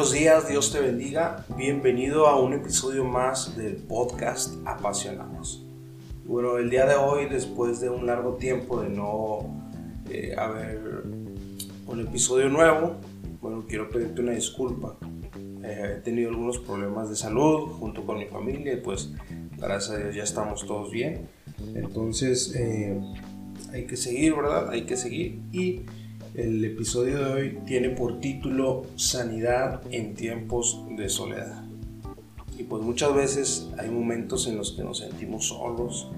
buenos días, Dios te bendiga. Bienvenido a un episodio más del podcast Apasionados. Bueno, el día de hoy, después de un largo tiempo de no eh, haber un episodio nuevo, bueno, quiero pedirte una disculpa. Eh, he tenido algunos problemas de salud junto con mi familia y pues gracias a Dios ya estamos todos bien. Entonces eh, hay que seguir, ¿verdad? Hay que seguir y el episodio de hoy tiene por título Sanidad en tiempos de soledad. Y pues muchas veces hay momentos en los que nos sentimos solos,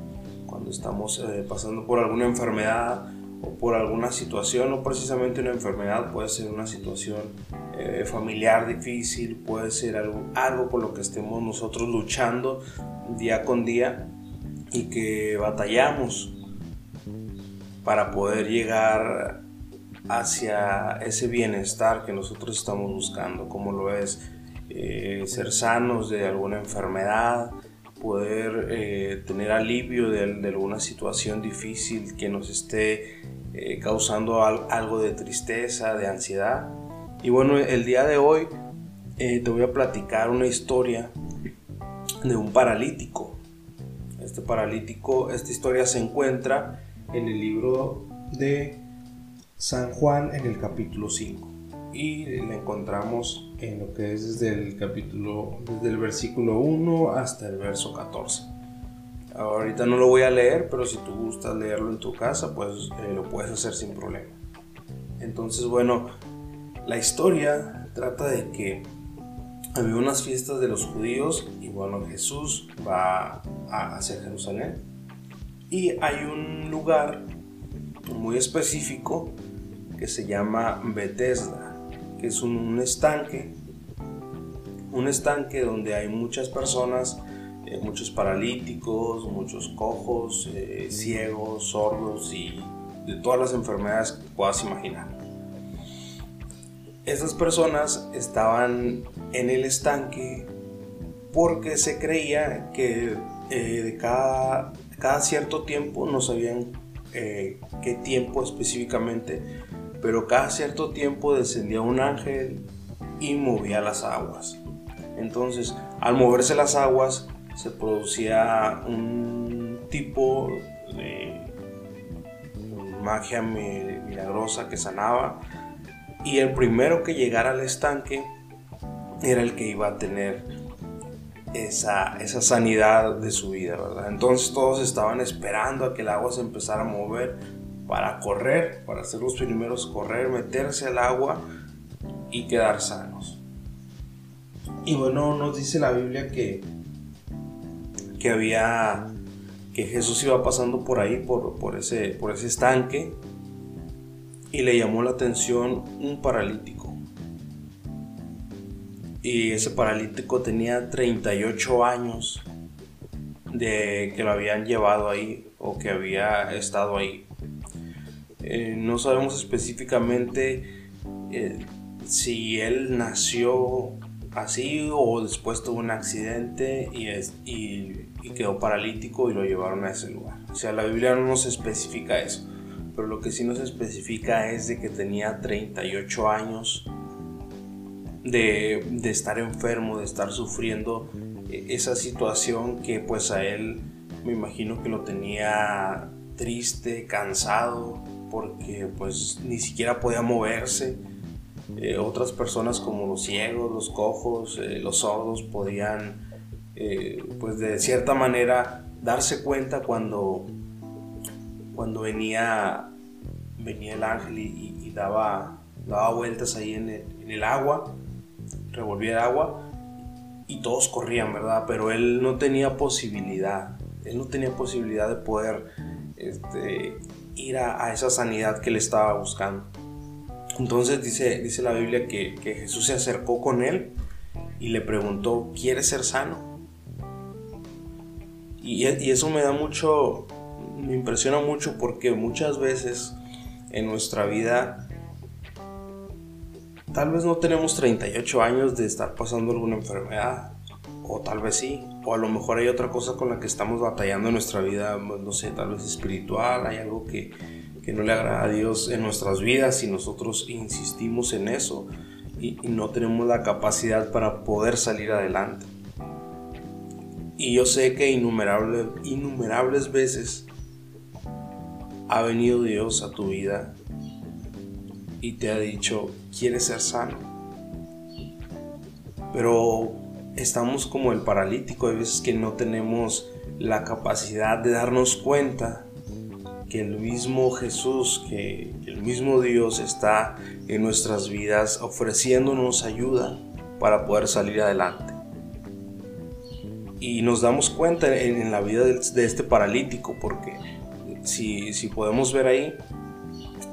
cuando estamos eh, pasando por alguna enfermedad o por alguna situación, no precisamente una enfermedad, puede ser una situación eh, familiar difícil, puede ser algo, algo con lo que estemos nosotros luchando día con día y que batallamos para poder llegar hacia ese bienestar que nosotros estamos buscando, como lo es eh, ser sanos de alguna enfermedad, poder eh, tener alivio de, alguna situación difícil que nos esté eh, causando algo de tristeza, de ansiedad. Y bueno, el día de hoy te voy a platicar una historia de un paralítico. Este paralítico, esta historia se encuentra en el libro de San Juan en el capítulo 5 y la encontramos en lo que es desde el capítulo, desde el versículo 1 hasta el verso 14. Ahorita no lo voy a leer, pero si tú gustas leerlo en tu casa, pues eh, lo puedes hacer sin problema. Entonces, bueno, la historia trata de que había unas fiestas de los judíos y bueno, Jesús va a hacia Jerusalén y hay un lugar muy específico que se llama Bethesda, que es un, estanque, un estanque donde hay muchas personas, eh, muchos paralíticos, muchos cojos, eh, ciegos, sordos y de todas las enfermedades que puedas imaginar. Estas personas estaban en el estanque porque se creía que eh, de cada, cada, cierto tiempo, no sabían qué tiempo específicamente, pero cada cierto tiempo descendía un ángel y movía las aguas. Entonces, al moverse las aguas, se producía un tipo de magia milagrosa que sanaba y el primero que llegara al estanque era el que iba a tener esa, esa sanidad de su vida, ¿verdad? Entonces todos estaban esperando a que el agua se empezara a mover para correr, para ser los primeros correr, meterse al agua y quedar sanos. Y bueno, nos dice la Biblia que, que había, que Jesús iba pasando por ahí, por, por, ese, por ese estanque, y le llamó la atención un paralítico. Y ese paralítico tenía 38 años de que lo habían llevado ahí o que había estado ahí. Eh, no sabemos específicamente eh, si él nació así o después tuvo un accidente y, y, quedó paralítico y lo llevaron a ese lugar. O sea, la Biblia no nos especifica eso, pero lo que sí nos especifica es de que tenía 38 años de, de estar enfermo, de estar sufriendo eh, esa situación que pues a él me imagino que lo tenía triste, cansado, porque pues ni siquiera podía moverse. Eh, otras personas como los ciegos, los cojos, eh, los sordos podían eh, pues de cierta manera darse cuenta cuando, cuando venía, venía el ángel y, daba, daba vueltas ahí en el, en el agua, revolvía el agua y todos corrían, ¿verdad? Pero él no tenía posibilidad, él no tenía posibilidad de poder este, ir a, esa sanidad que le estaba buscando. Entonces dice, dice la Biblia que, Jesús se acercó con él y le preguntó, ¿quieres ser sano? Y, y, eso me da mucho, me impresiona mucho porque muchas veces en nuestra vida, tal vez no tenemos 38 años de estar pasando alguna enfermedad, o tal vez sí, o a lo mejor hay otra cosa con la que estamos batallando en nuestra vida, no sé, tal vez espiritual, hay algo que, no le agrada a Dios en nuestras vidas y nosotros insistimos en eso. y, no tenemos la capacidad para poder salir adelante. Y yo sé que innumerables, innumerables veces ha venido Dios a tu vida y te ha dicho, ¿quieres ser sano? Pero estamos como el paralítico, hay veces que no tenemos la capacidad de darnos cuenta que el mismo Jesús, que el mismo Dios está en nuestras vidas ofreciéndonos ayuda para poder salir adelante. Y nos damos cuenta en, la vida de, este paralítico, porque si, si podemos ver ahí,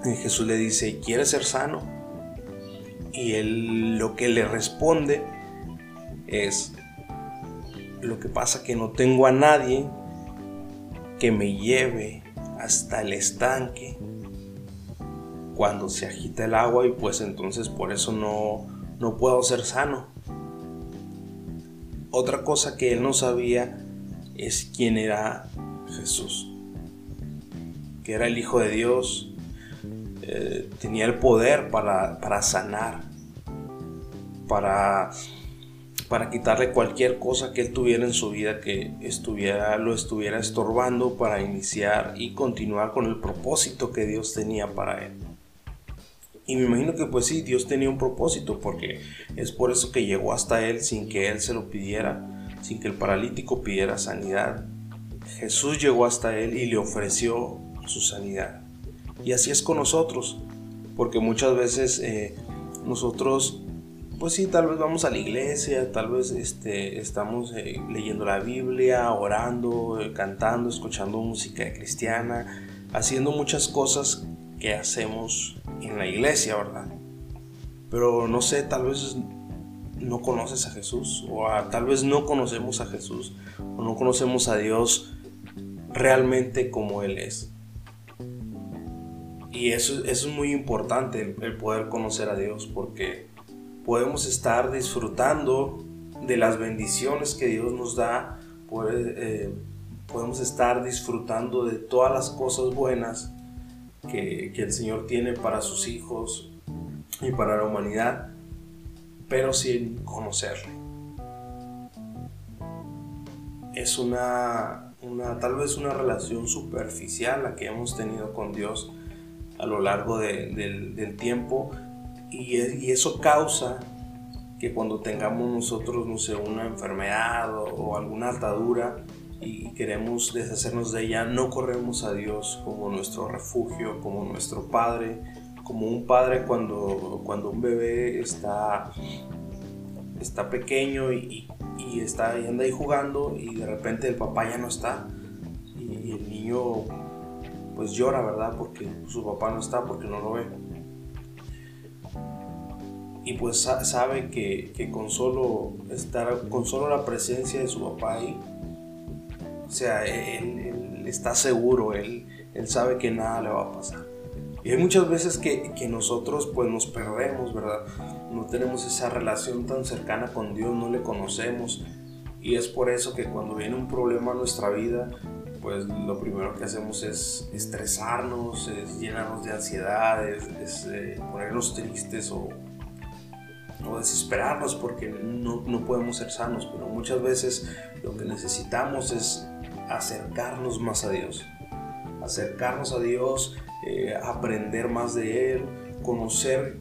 Jesús le dice, ¿quieres ser sano? Y él lo que le responde es, lo que pasa que no tengo a nadie que me lleve hasta el estanque cuando se agita el agua y pues entonces por eso no, no puedo ser sano. Otra cosa que él no sabía es quién era Jesús, que era el Hijo de Dios, eh, tenía el poder para, para sanar, para para quitarle cualquier cosa que él tuviera en su vida que estuviera, lo estuviera estorbando para iniciar y continuar con el propósito que Dios tenía para él. Y me imagino que pues sí, Dios tenía un propósito porque es por eso que llegó hasta él sin que él se lo pidiera, sin que el paralítico pidiera sanidad. Jesús llegó hasta él y le ofreció su sanidad. Y así es con nosotros, porque muchas veces eh, nosotros pues sí, tal vez vamos a la iglesia, tal vez este, estamos eh, leyendo la Biblia, orando, eh, cantando, escuchando música cristiana, haciendo muchas cosas que hacemos en la iglesia, ¿verdad? Pero no sé, tal vez no conoces a Jesús, o tal vez no conocemos a Jesús, o no conocemos a Dios realmente como Él es. Y eso, es muy importante, el poder conocer a Dios, porque podemos estar disfrutando de las bendiciones que Dios nos da, eh, podemos estar disfrutando de todas las cosas buenas que, el Señor tiene para sus hijos y para la humanidad, pero sin conocerle. Es una, una tal vez una relación superficial la que hemos tenido con Dios a lo largo del tiempo y, eso causa que cuando tengamos nosotros, no sé, una enfermedad o, alguna atadura y queremos deshacernos de ella, no corremos a Dios como nuestro refugio, como nuestro Padre, como un padre cuando, cuando un bebé está, está pequeño y, está, y anda ahí jugando y de repente el papá ya no está y el niño pues llora, ¿verdad? Porque su papá no está, porque no lo ve y pues sabe que, con, solo estar, con solo la presencia de su papá ahí, o sea, él, está seguro, él, él, sabe que nada le va a pasar. Y hay muchas veces que, nosotros pues nos perdemos, ¿verdad? No tenemos esa relación tan cercana con Dios, no le conocemos. Y es por eso que cuando viene un problema a nuestra vida, pues lo primero que hacemos es estresarnos, es llenarnos de ansiedad, es, eh, ponernos tristes o o desesperarnos porque no, no, podemos ser sanos, pero muchas veces lo que necesitamos es acercarnos más a Dios, acercarnos a Dios, eh, aprender más de Él, conocer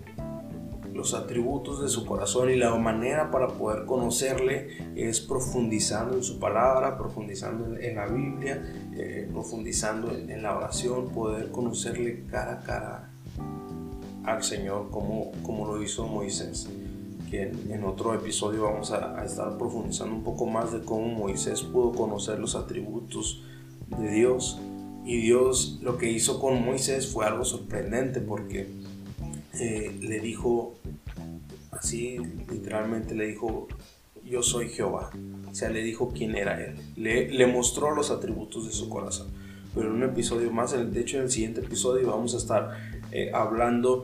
los atributos de su corazón y la manera para poder conocerle es profundizando en su palabra, profundizando en, la Biblia, eh, profundizando en, la oración, poder conocerle cara a cara al Señor como, como lo hizo Moisés que en, otro episodio vamos a, estar profundizando un poco más de cómo Moisés pudo conocer los atributos de Dios. Y Dios lo que hizo con Moisés fue algo sorprendente porque eh, le dijo, así literalmente le dijo, yo soy Jehová. O sea, le dijo quién era él. Le, le mostró los atributos de su corazón. Pero en un episodio más, de hecho en el siguiente episodio vamos a estar eh, hablando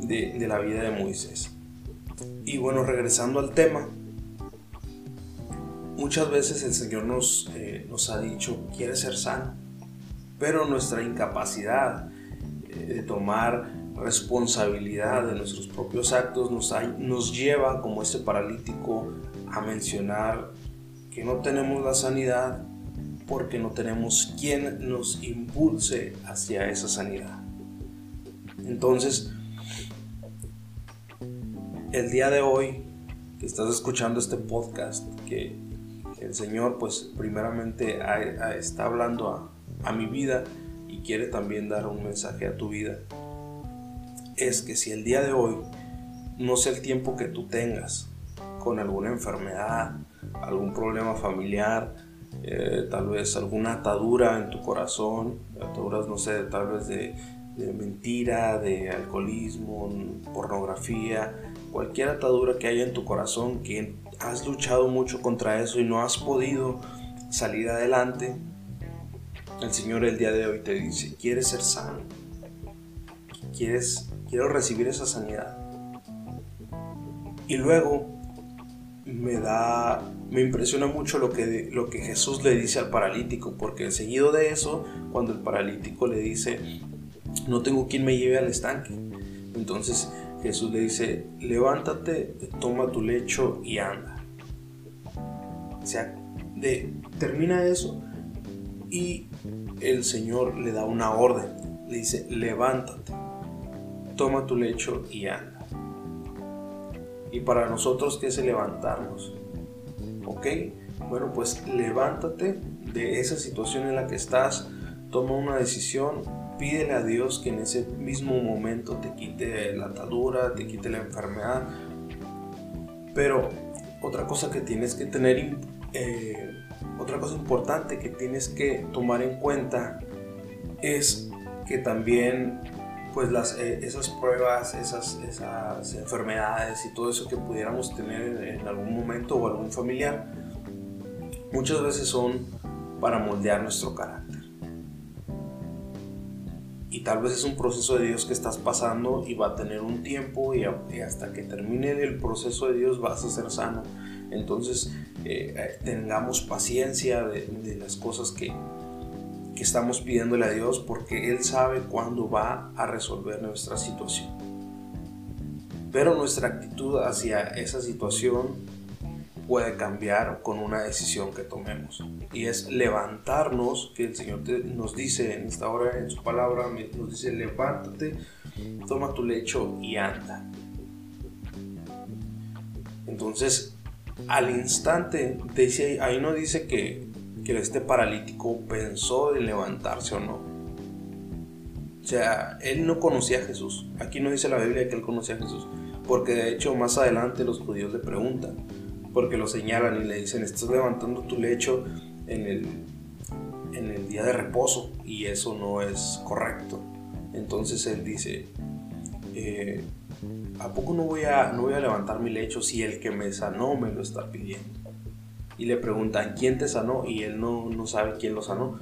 de, de la vida de Moisés. Y bueno, regresando al tema, muchas veces el Señor nos, eh, nos ha dicho, quiere ser sano, pero nuestra incapacidad eh, de tomar responsabilidad de nuestros propios actos nos, nos lleva, como este paralítico, a mencionar que no tenemos la sanidad porque no tenemos quien nos impulse hacia esa sanidad. Entonces, el día de hoy que estás escuchando este podcast, que el Señor pues primeramente está hablando a, mi vida y quiere también dar un mensaje a tu vida, es que si el día de hoy no sé el tiempo que tú tengas con alguna enfermedad, algún problema familiar, eh, tal vez alguna atadura en tu corazón, ataduras, no sé, tal vez de mentira, de alcoholismo, pornografía, cualquier atadura que haya en tu corazón, que has luchado mucho contra eso y no has podido salir adelante, el Señor el día de hoy te dice, ¿quieres ser sano? ¿Quieres, quiero recibir esa sanidad? Y luego me da, me impresiona mucho lo que, lo que Jesús le dice al paralítico, porque seguido de eso, cuando el paralítico le dice, no tengo quien me lleve al estanque, entonces Jesús le dice, levántate, toma tu lecho y anda. O sea, termina eso y el Señor le da una orden, le dice, levántate, toma tu lecho y anda. Y para nosotros, ¿qué es levantarnos? ¿Ok? Bueno, pues levántate de esa situación en la que estás, toma una decisión, pídele a Dios que en ese mismo momento te quite la atadura, te quite la enfermedad. Pero otra cosa que tienes que tener, eh, otra cosa importante que tienes que tomar en cuenta es que también pues las, eh, esas pruebas, esas, enfermedades y todo eso que pudiéramos tener en algún momento o algún familiar, muchas veces son para moldear nuestro carácter. Y tal vez es un proceso de Dios que estás pasando y va a tener un tiempo y, hasta que termine el proceso de Dios vas a ser sano. Entonces eh, eh, tengamos paciencia de, las cosas que, que estamos pidiéndole a Dios porque Él sabe cuándo va a resolver nuestra situación. Pero nuestra actitud hacia esa situación puede cambiar con una decisión que tomemos. Y es levantarnos, que el Señor nos dice en esta hora, en su palabra, nos dice, levántate, toma tu lecho y anda. Entonces, al instante, dice, ahí no dice que que este paralítico pensó en levantarse o no. O sea, él no conocía a Jesús. Aquí no dice la Biblia que él conocía a Jesús. Porque de hecho más adelante los judíos le preguntan. Porque lo señalan y le dicen, estás levantando tu lecho en el, en el día de reposo. Y eso no es correcto. Entonces él dice, eh, ¿a poco no voy, a, no voy a levantar mi lecho si el que me sanó me lo está pidiendo? y le preguntan quién te sanó y él no, no sabe quién lo sanó.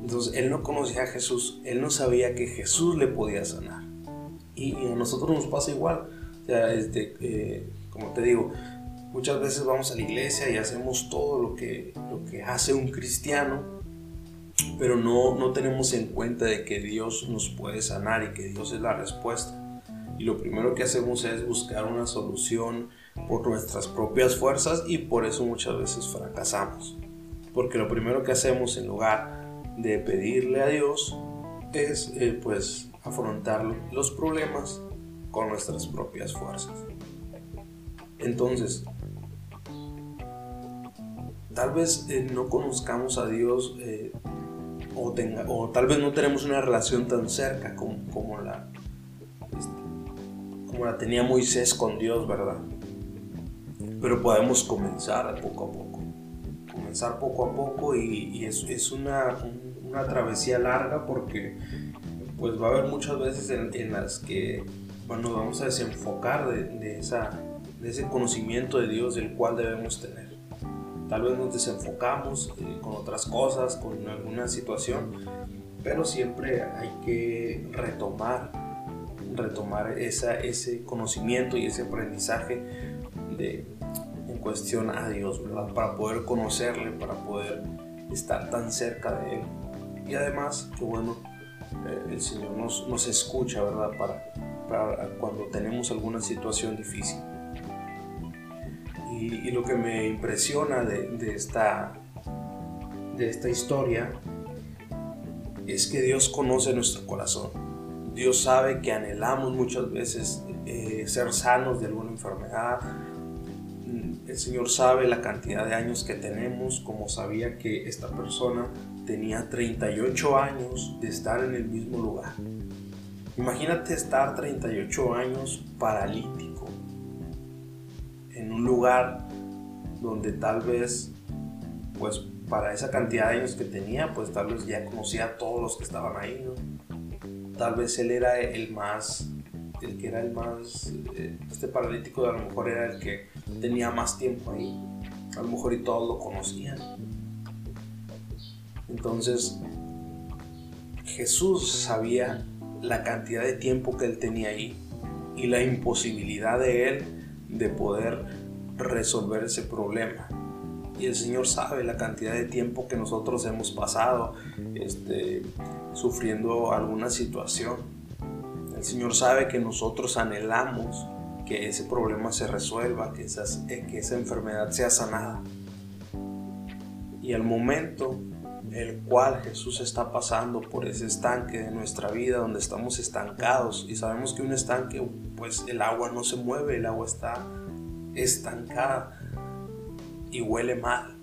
Entonces él no conocía a Jesús, él no sabía que Jesús le podía sanar. Y, a nosotros nos pasa igual. O sea, este, eh, como te digo, muchas veces vamos a la iglesia y hacemos todo lo que, lo que hace un cristiano, pero no, no tenemos en cuenta de que Dios nos puede sanar y que Dios es la respuesta. Y lo primero que hacemos es buscar una solución por nuestras propias fuerzas y por eso muchas veces fracasamos. Porque lo primero que hacemos en lugar de pedirle a Dios es eh, pues afrontar los problemas con nuestras propias fuerzas. Entonces, tal vez eh, no conozcamos a Dios eh, o, tal vez no tenemos una relación tan cerca como, la, este, como la tenía Moisés con Dios, ¿verdad? pero podemos comenzar poco a poco. Comenzar poco a poco y, es, una, una, travesía larga porque pues va a haber muchas veces en, las que nos vamos a desenfocar de, de, esa, de ese conocimiento de Dios del cual debemos tener. Tal vez nos desenfocamos eh, con otras cosas, con alguna situación, pero siempre hay que retomar, retomar esa, ese conocimiento y ese aprendizaje de, cuestión a Dios, ¿verdad? Para poder conocerle, para poder estar tan cerca de Él. Y además, que bueno, eh, el Señor nos, nos escucha, ¿verdad? Para, para, cuando tenemos alguna situación difícil. Y, lo que me impresiona de, esta, de esta historia es que Dios conoce nuestro corazón. Dios sabe que anhelamos muchas veces eh, ser sanos de alguna enfermedad. El Señor sabe la cantidad de años que tenemos, como sabía que esta persona tenía 38 años de estar en el mismo lugar. Imagínate estar 38 años paralítico un lugar donde tal vez, pues para esa cantidad de años que tenía, pues tal vez ya conocía a todos los que estaban ahí, Tal vez él era el más, el que era el más, eh, este paralítico a lo mejor era el que tenía más tiempo ahí. A lo mejor y todos lo conocían. Entonces, Jesús sabía la cantidad de tiempo que él tenía ahí y la imposibilidad de él de poder resolver ese problema. Y el Señor sabe la cantidad de tiempo que nosotros hemos pasado este, sufriendo alguna situación. El Señor sabe que nosotros anhelamos que ese problema se resuelva, que, que esa enfermedad sea sanada. Y al momento el cual Jesús está pasando por ese estanque de nuestra vida donde estamos estancados y sabemos que un estanque pues el agua no se mueve, el agua está estancada y huele mal.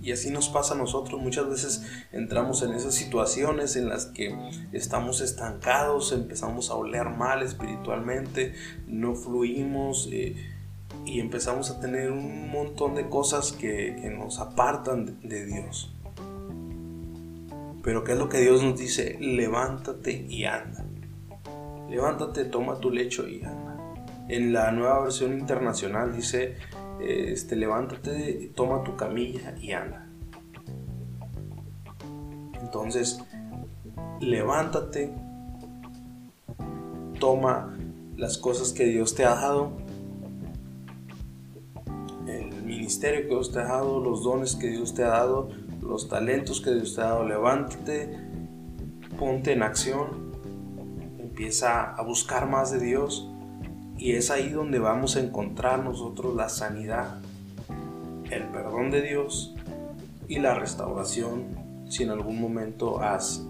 Y así nos pasa a nosotros. Muchas veces entramos en esas situaciones en las que estamos estancados, empezamos a oler mal espiritualmente, no fluimos eh, y empezamos a tener un montón de cosas que, nos apartan de Dios. Pero ¿qué es lo que Dios nos dice? Levántate y anda. Levántate, toma tu lecho y anda. En la nueva versión internacional dice, este, levántate, toma tu camilla y anda. Entonces, levántate, toma las cosas que Dios te ha dado, el ministerio que Dios te ha dado, los dones que Dios te ha dado, los talentos que Dios te ha dado, levántate, ponte en acción, empieza a buscar más de Dios y es ahí donde vamos a encontrar nosotros la sanidad, el perdón de Dios y la restauración si en algún momento has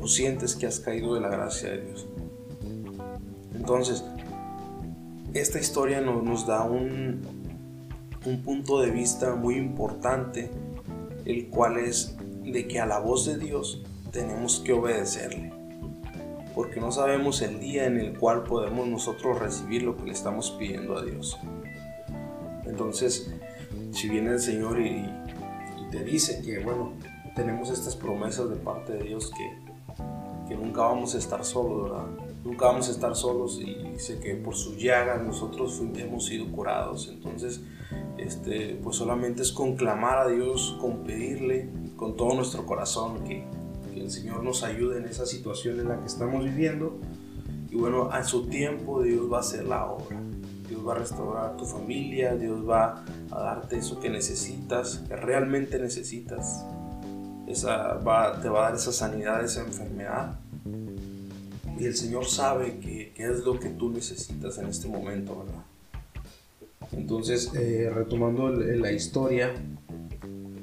o sientes que has caído de la gracia de Dios. Entonces, esta historia nos, da un, un punto de vista muy importante el cual es de que a la voz de Dios tenemos que obedecerle, porque no sabemos el día en el cual podemos nosotros recibir lo que le estamos pidiendo a Dios. Entonces, si viene el Señor y, te dice que, bueno, tenemos estas promesas de parte de Dios que, que nunca vamos a estar solos, ¿verdad? Nunca vamos a estar solos y dice que por su llaga nosotros hemos sido curados. Entonces, este, pues solamente es con clamar a Dios, con pedirle con todo nuestro corazón que, el Señor nos ayude en esa situación en la que estamos viviendo. Y bueno, a su tiempo Dios va a hacer la obra. Dios va a restaurar tu familia, Dios va a darte eso que necesitas, que realmente necesitas. Esa te va a dar esa sanidad, esa enfermedad. Y el Señor sabe qué es lo que tú necesitas en este momento, ¿verdad? Entonces, eh, retomando la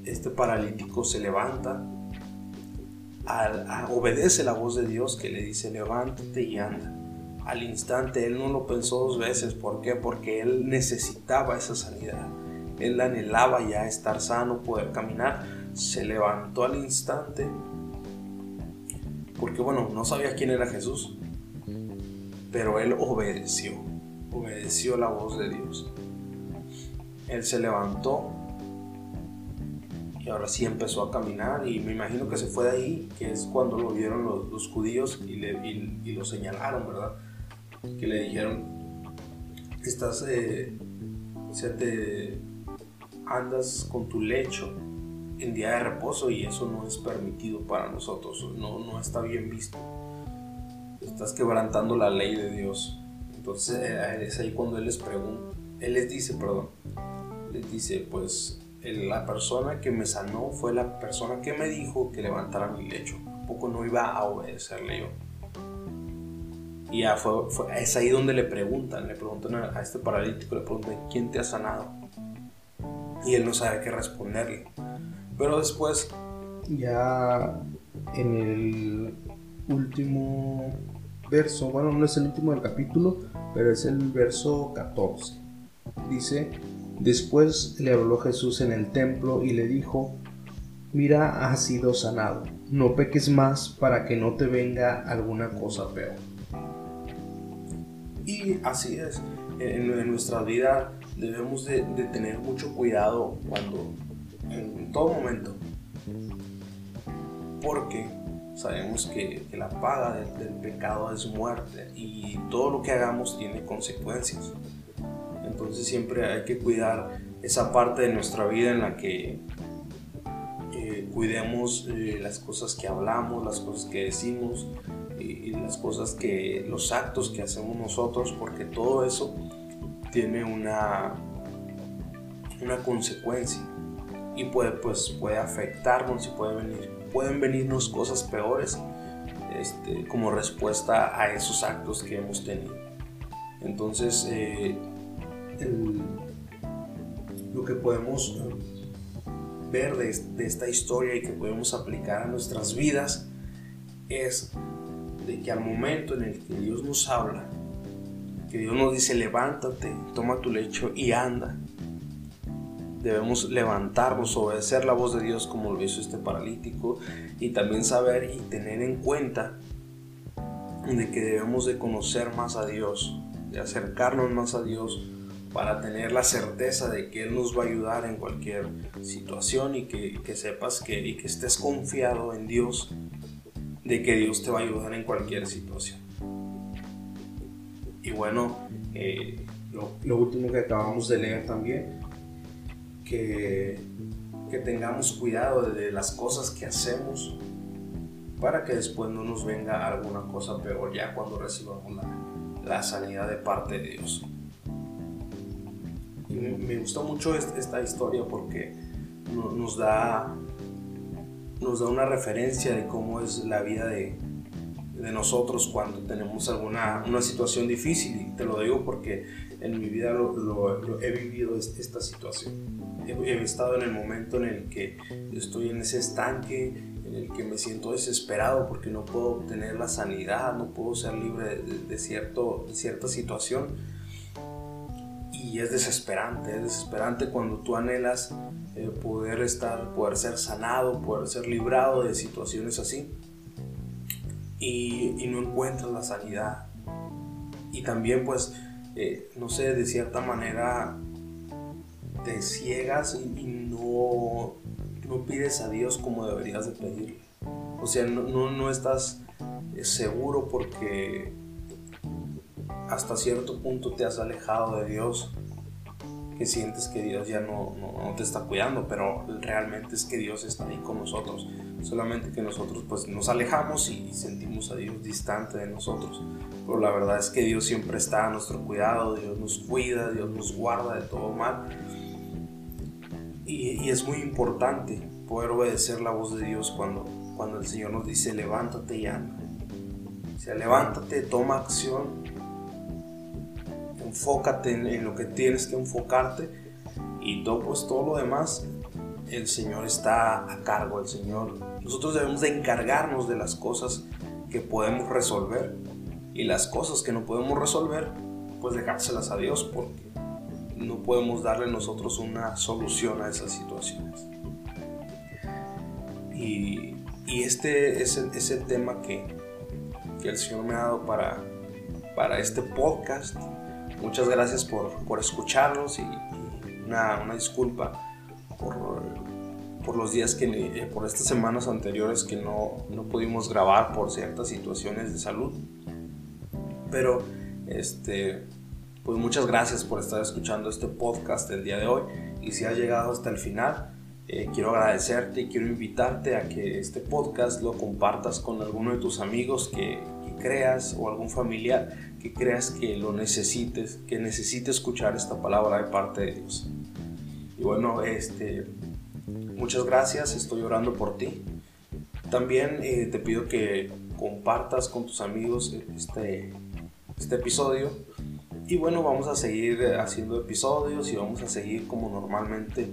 este paralítico se levanta, obedece la voz de Dios que le dice, levántate y anda. Al instante, él no lo pensó dos veces. ¿Por qué? Porque él necesitaba esa sanidad. Él anhelaba ya estar sano, poder caminar. Se levantó al instante. Porque bueno, no sabía quién era Jesús. Pero él obedeció. Obedeció la voz de Dios él se levantó y ahora sí empezó a caminar y me imagino que se fue de ahí, que es cuando lo vieron los, judíos y, le, y, lo señalaron, ¿verdad? Que le dijeron, estás, eh, se te andas con tu lecho en día de reposo y eso no es permitido para nosotros, no, no está bien visto. Estás quebrantando la ley de Dios. Entonces eh, es ahí cuando Él les pregunta, Él les dice, perdón, les dice, pues la persona que me sanó fue la persona que me dijo que levantara mi lecho. Poco no iba a obedecerle yo. Y ya fue, es ahí donde le preguntan, le preguntan a, este paralítico, le preguntan, ¿quién te ha sanado? Y él no sabe qué responderle. Pero después, ya en el último verso, bueno, no es el último del capítulo, pero es el verso 14. Dice, después le habló Jesús en el templo y le dijo, mira, has sido sanado, no peques más para que no te venga alguna cosa peor. Y así es, en, nuestra vida debemos de, tener mucho cuidado cuando, en, todo momento, porque sabemos que, la paga del, pecado es muerte y todo lo que hagamos tiene consecuencias. Entonces siempre hay que cuidar esa parte de nuestra vida en la que eh, cuidemos eh, las cosas que hablamos, las cosas que decimos, y, las cosas que, los actos que hacemos nosotros, porque todo eso tiene una, una consecuencia y puede, pues, puede afectarnos y puede venir, pueden venirnos cosas peores este, como respuesta a esos actos que hemos tenido. Entonces, eh, lo que podemos ver de, de, esta historia y que podemos aplicar a nuestras vidas es de que al momento en el que Dios nos habla, que Dios nos dice levántate, toma tu lecho y anda, debemos levantarnos, obedecer la voz de Dios como lo hizo este paralítico y también saber y tener en cuenta de que debemos de conocer más a Dios, de acercarnos más a Dios para tener la certeza de que Él nos va a ayudar en cualquier situación y que, sepas que, y que estés confiado en Dios de que Dios te va a ayudar en cualquier situación. Y bueno, eh, lo, último que acabamos de leer también, que, que tengamos cuidado de las cosas que hacemos para que después no nos venga alguna cosa peor ya cuando recibamos la sanidad de parte de Dios. Y me, gustó mucho esta, historia porque nos da nos da una referencia de cómo es la vida de, de nosotros cuando tenemos alguna una situación difícil. Y te lo digo porque en mi vida lo, he vivido esta situación. He, estado en el momento en el que estoy en ese estanque, en el que me siento desesperado porque no puedo obtener la sanidad, no puedo ser libre cierto, de cierta situación. Y es desesperante, es desesperante cuando tú anhelas eh, poder estar, poder ser sanado, poder ser librado de situaciones así y, no encuentras la sanidad. Y también pues, eh, no sé, de cierta manera te ciegas y, no, no, pides a Dios como deberías de pedirle. O sea, no, no, no estás eh, seguro porque hasta cierto punto te has alejado de Dios que sientes que Dios ya no, no, te está cuidando, pero realmente es que Dios está ahí con nosotros. Solamente que nosotros pues nos alejamos y sentimos a Dios distante de nosotros. Pero la verdad es que Dios siempre está a nuestro cuidado, Dios nos cuida, Dios nos guarda de todo mal. Y, es muy importante poder obedecer la voz de Dios cuando, cuando el Señor nos dice levántate y anda. O sea, levántate, toma acción enfócate en, lo que tienes que enfocarte y todo, pues, todo lo demás, el Señor está a cargo, el Señor. Nosotros debemos de encargarnos de las cosas que podemos resolver y las cosas que no podemos resolver, pues dejárselas a Dios porque no podemos darle nosotros una solución a esas situaciones. Y, y este es el, tema que, que, el Señor me ha dado para, para este podcast muchas gracias por, por escucharnos y, una, una, disculpa por, por, los días que, eh, por estas semanas anteriores que no, no pudimos grabar por ciertas situaciones de salud. Pero, este, pues muchas gracias por estar escuchando este podcast el día de hoy y si has llegado hasta el final, eh, quiero agradecerte y quiero invitarte a que este podcast lo compartas con alguno de tus amigos que, que creas o algún familiar que creas que lo necesites, que necesite escuchar esta palabra de parte de Dios. Y bueno, este, muchas gracias, estoy orando por ti. También eh, te pido que compartas con tus amigos este, este episodio. Y bueno, vamos a seguir haciendo episodios y vamos a seguir como normalmente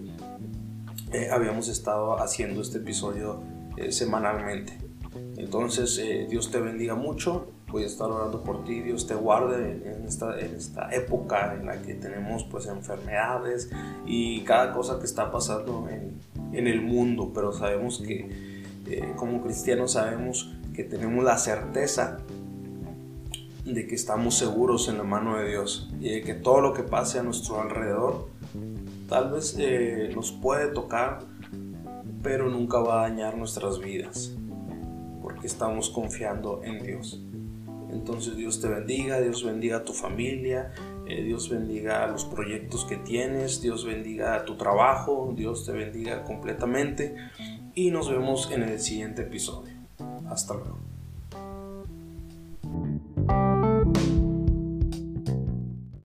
eh, habíamos estado haciendo este episodio eh, semanalmente. Entonces, Dios te bendiga mucho. Voy a estar orando por ti. Dios te guarde en esta, época en la que tenemos pues enfermedades y cada cosa que está pasando en, el mundo. Pero sabemos que como cristianos sabemos que tenemos la certeza de que estamos seguros en la mano de Dios y de que todo lo que pase a nuestro alrededor tal vez eh, nos puede tocar, pero nunca va a dañar nuestras vidas, porque estamos confiando en Dios. Entonces Dios te bendiga, Dios bendiga a tu familia, eh, Dios bendiga a los proyectos que tienes, Dios bendiga a tu trabajo, Dios te bendiga completamente y nos vemos en el siguiente episodio. Hasta luego.